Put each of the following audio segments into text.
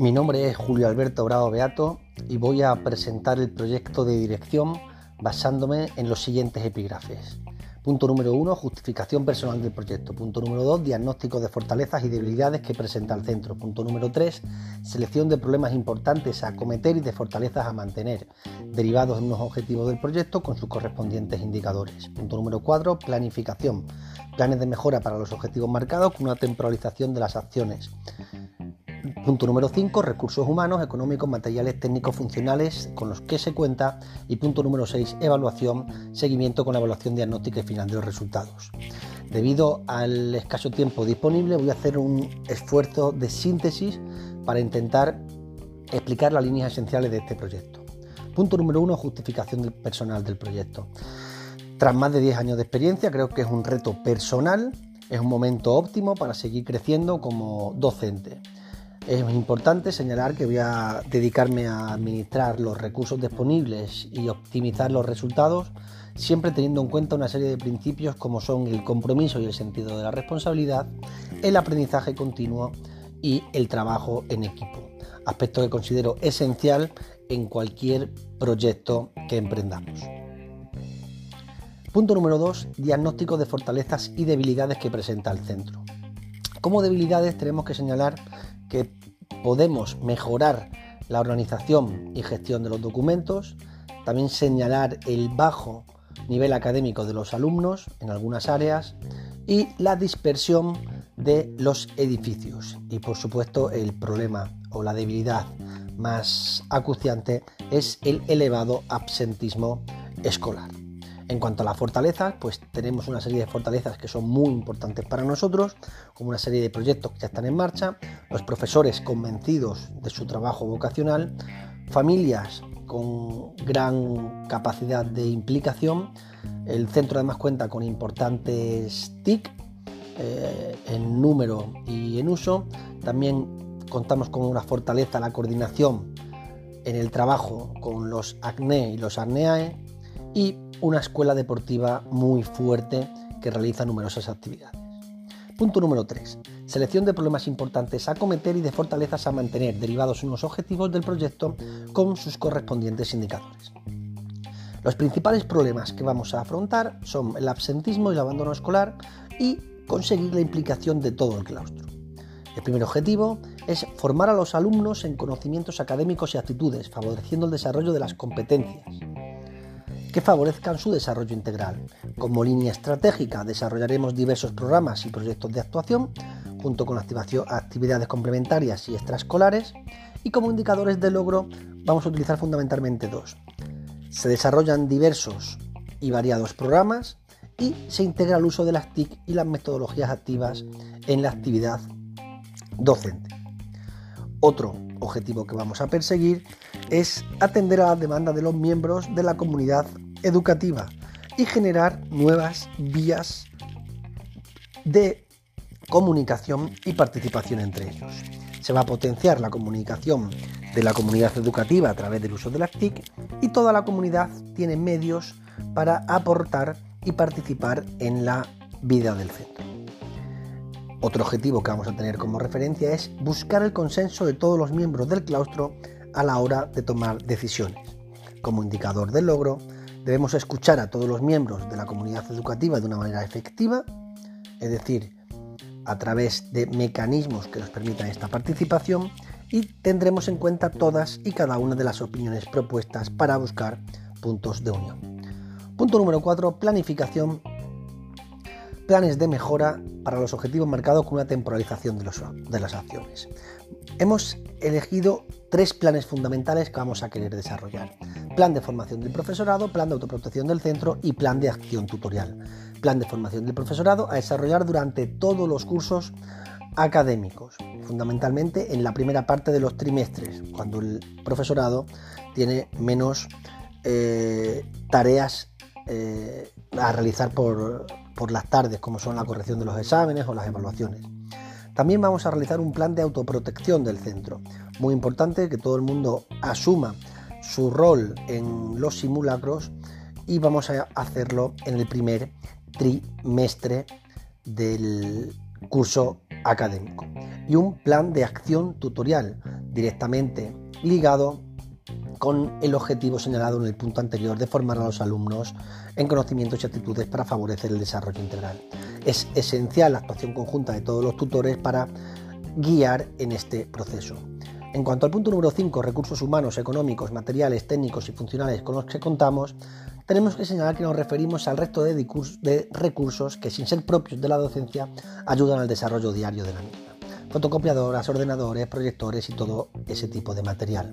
Mi nombre es Julio Alberto Bravo Beato y voy a presentar el proyecto de dirección basándome en los siguientes epígrafes. Punto número 1, justificación personal del proyecto. Punto número 2, diagnóstico de fortalezas y debilidades que presenta el centro. Punto número 3, selección de problemas importantes a acometer y de fortalezas a mantener, derivados de unos objetivos del proyecto con sus correspondientes indicadores. Punto número 4, planificación. Planes de mejora para los objetivos marcados con una temporalización de las acciones. Punto número 5, recursos humanos, económicos, materiales, técnicos, funcionales con los que se cuenta. Y punto número 6, evaluación, seguimiento con la evaluación diagnóstica y final de los resultados. Debido al escaso tiempo disponible, voy a hacer un esfuerzo de síntesis para intentar explicar las líneas esenciales de este proyecto. Punto número 1, justificación del personal del proyecto. Tras más de 10 años de experiencia, creo que es un reto personal, es un momento óptimo para seguir creciendo como docente. Es importante señalar que voy a dedicarme a administrar los recursos disponibles y optimizar los resultados, siempre teniendo en cuenta una serie de principios como son el compromiso y el sentido de la responsabilidad, el aprendizaje continuo y el trabajo en equipo, aspecto que considero esencial en cualquier proyecto que emprendamos. Punto número 2. Diagnóstico de fortalezas y debilidades que presenta el centro. Como debilidades tenemos que señalar que podemos mejorar la organización y gestión de los documentos, también señalar el bajo nivel académico de los alumnos en algunas áreas y la dispersión de los edificios. Y por supuesto el problema o la debilidad más acuciante es el elevado absentismo escolar. En cuanto a las fortalezas, pues tenemos una serie de fortalezas que son muy importantes para nosotros, como una serie de proyectos que ya están en marcha, los profesores convencidos de su trabajo vocacional, familias con gran capacidad de implicación, el centro además cuenta con importantes TIC eh, en número y en uso, también contamos con una fortaleza la coordinación en el trabajo con los ACNE y los ARNEAE y una escuela deportiva muy fuerte que realiza numerosas actividades. Punto número 3. Selección de problemas importantes a cometer y de fortalezas a mantener, derivados unos objetivos del proyecto con sus correspondientes indicadores. Los principales problemas que vamos a afrontar son el absentismo y el abandono escolar y conseguir la implicación de todo el claustro. El primer objetivo es formar a los alumnos en conocimientos académicos y actitudes, favoreciendo el desarrollo de las competencias, que favorezcan su desarrollo integral. Como línea estratégica desarrollaremos diversos programas y proyectos de actuación, junto con actividades complementarias y extraescolares, y como indicadores de logro vamos a utilizar fundamentalmente dos. Se desarrollan diversos y variados programas y se integra el uso de las TIC y las metodologías activas en la actividad docente. Otro objetivo que vamos a perseguir es atender a las demandas de los miembros de la comunidad educativa y generar nuevas vías de comunicación y participación entre ellos. Se va a potenciar la comunicación de la comunidad educativa a través del uso de las TIC y toda la comunidad tiene medios para aportar y participar en la vida del centro. Otro objetivo que vamos a tener como referencia es buscar el consenso de todos los miembros del claustro a la hora de tomar decisiones. Como indicador del logro, debemos escuchar a todos los miembros de la comunidad educativa de una manera efectiva, es decir, a través de mecanismos que nos permitan esta participación y tendremos en cuenta todas y cada una de las opiniones propuestas para buscar puntos de unión. Punto número 4, planificación planes de mejora para los objetivos marcados con una temporalización de, de, las acciones. Hemos elegido tres planes fundamentales que vamos a querer desarrollar. Plan de formación del profesorado, plan de autoprotección del centro y plan de acción tutorial. Plan de formación del profesorado a desarrollar durante todos los cursos académicos, fundamentalmente en la primera parte de los trimestres, cuando el profesorado tiene menos eh, tareas eh, a realizar por, por las tardes, como son la corrección de los exámenes o las evaluaciones. También vamos a realizar un plan de autoprotección del centro. Muy importante que todo el mundo asuma su rol en los simulacros y vamos a hacerlo en el primer trimestre del curso académico. Y un plan de acción tutorial, directamente ligado con el objetivo señalado en el punto anterior de formar a los alumnos en conocimientos y actitudes para favorecer el desarrollo integral. Es esencial la actuación conjunta de todos los tutores para guiar en este proceso. En cuanto al punto número 5, recursos humanos, económicos, materiales, técnicos y funcionales con los que contamos, tenemos que señalar que nos referimos al resto de, recursos que, sin ser propios de la docencia, ayudan al desarrollo diario de la misma. Fotocopiadoras, ordenadores, proyectores y todo ese tipo de material.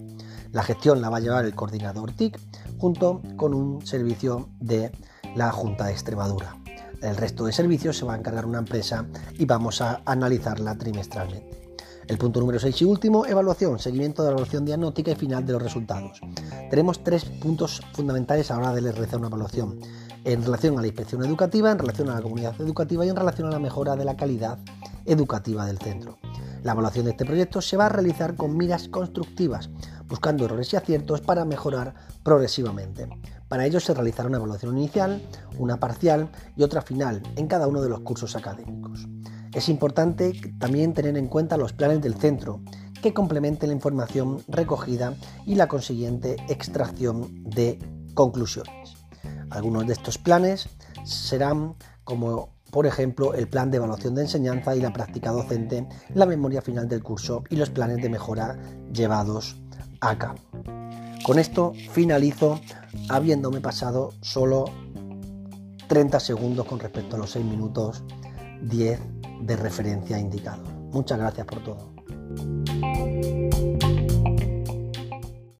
La gestión la va a llevar el coordinador TIC junto con un servicio de la Junta de Extremadura. El resto de servicios se va a encargar una empresa y vamos a analizarla trimestralmente. El punto número 6 y último, evaluación, seguimiento de la evaluación diagnóstica y final de los resultados. Tenemos tres puntos fundamentales a la hora de realizar una evaluación. En relación a la inspección educativa, en relación a la comunidad educativa y en relación a la mejora de la calidad educativa del centro. La evaluación de este proyecto se va a realizar con miras constructivas, buscando errores y aciertos para mejorar progresivamente. Para ello se realizará una evaluación inicial, una parcial y otra final en cada uno de los cursos académicos. Es importante también tener en cuenta los planes del centro, que complementen la información recogida y la consiguiente extracción de conclusiones. Algunos de estos planes serán como por ejemplo el plan de evaluación de enseñanza y la práctica docente, la memoria final del curso y los planes de mejora llevados a cabo. Con esto finalizo habiéndome pasado solo 30 segundos con respecto a los 6 minutos 10 de referencia indicado. Muchas gracias por todo.